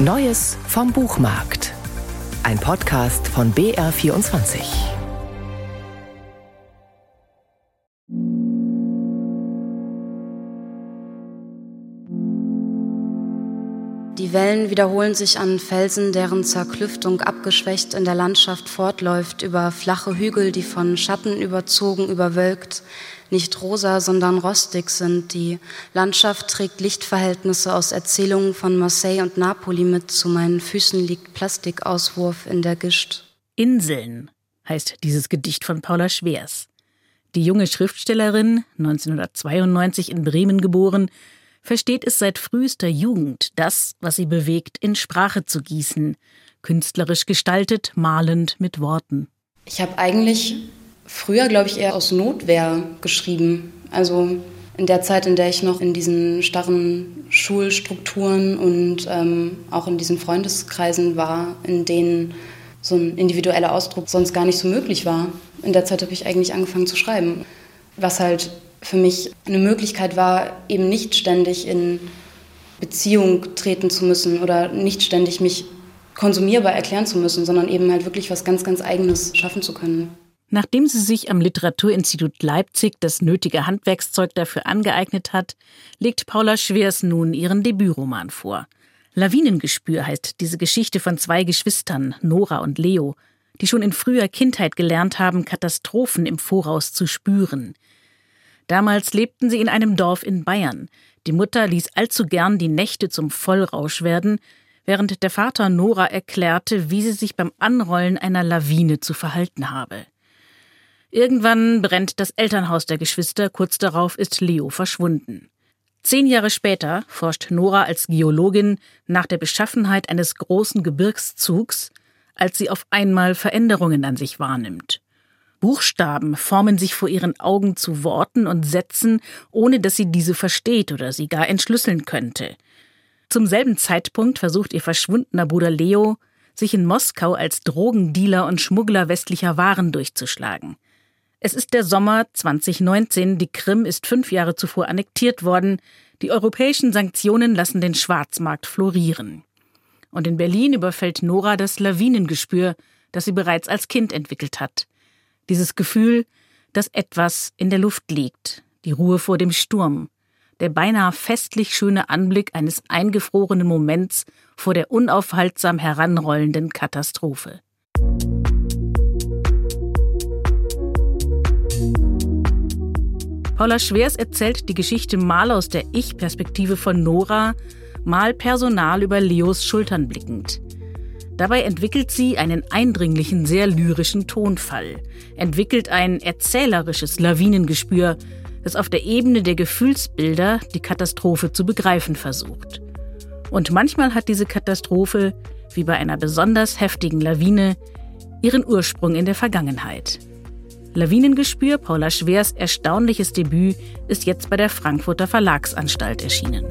Neues vom Buchmarkt. Ein Podcast von BR24. Die Wellen wiederholen sich an Felsen, deren Zerklüftung abgeschwächt in der Landschaft fortläuft, über flache Hügel, die von Schatten überzogen, überwölkt, nicht rosa, sondern rostig sind. Die Landschaft trägt Lichtverhältnisse aus Erzählungen von Marseille und Napoli mit. Zu meinen Füßen liegt Plastikauswurf in der Gischt. Inseln heißt dieses Gedicht von Paula Schwers. Die junge Schriftstellerin, 1992 in Bremen geboren, versteht es seit frühester Jugend, das, was sie bewegt, in Sprache zu gießen, künstlerisch gestaltet, malend mit Worten. Ich habe eigentlich früher, glaube ich, eher aus Notwehr geschrieben. Also in der Zeit, in der ich noch in diesen starren Schulstrukturen und ähm, auch in diesen Freundeskreisen war, in denen so ein individueller Ausdruck sonst gar nicht so möglich war. In der Zeit habe ich eigentlich angefangen zu schreiben. Was halt für mich eine Möglichkeit war, eben nicht ständig in Beziehung treten zu müssen oder nicht ständig mich konsumierbar erklären zu müssen, sondern eben halt wirklich was ganz, ganz Eigenes schaffen zu können. Nachdem sie sich am Literaturinstitut Leipzig das nötige Handwerkszeug dafür angeeignet hat, legt Paula Schwers nun ihren Debütroman vor. Lawinengespür heißt diese Geschichte von zwei Geschwistern, Nora und Leo, die schon in früher Kindheit gelernt haben, Katastrophen im Voraus zu spüren. Damals lebten sie in einem Dorf in Bayern. Die Mutter ließ allzu gern die Nächte zum Vollrausch werden, während der Vater Nora erklärte, wie sie sich beim Anrollen einer Lawine zu verhalten habe. Irgendwann brennt das Elternhaus der Geschwister, kurz darauf ist Leo verschwunden. Zehn Jahre später forscht Nora als Geologin nach der Beschaffenheit eines großen Gebirgszugs, als sie auf einmal Veränderungen an sich wahrnimmt. Buchstaben formen sich vor ihren Augen zu Worten und Sätzen, ohne dass sie diese versteht oder sie gar entschlüsseln könnte. Zum selben Zeitpunkt versucht ihr verschwundener Bruder Leo, sich in Moskau als Drogendealer und Schmuggler westlicher Waren durchzuschlagen. Es ist der Sommer 2019, die Krim ist fünf Jahre zuvor annektiert worden, die europäischen Sanktionen lassen den Schwarzmarkt florieren. Und in Berlin überfällt Nora das Lawinengespür, das sie bereits als Kind entwickelt hat. Dieses Gefühl, dass etwas in der Luft liegt, die Ruhe vor dem Sturm, der beinahe festlich schöne Anblick eines eingefrorenen Moments vor der unaufhaltsam heranrollenden Katastrophe. Paula Schwers erzählt die Geschichte mal aus der Ich-Perspektive von Nora, mal personal über Leos Schultern blickend. Dabei entwickelt sie einen eindringlichen, sehr lyrischen Tonfall, entwickelt ein erzählerisches Lawinengespür, das auf der Ebene der Gefühlsbilder die Katastrophe zu begreifen versucht. Und manchmal hat diese Katastrophe, wie bei einer besonders heftigen Lawine, ihren Ursprung in der Vergangenheit. Lawinengespür, Paula Schwers erstaunliches Debüt, ist jetzt bei der Frankfurter Verlagsanstalt erschienen.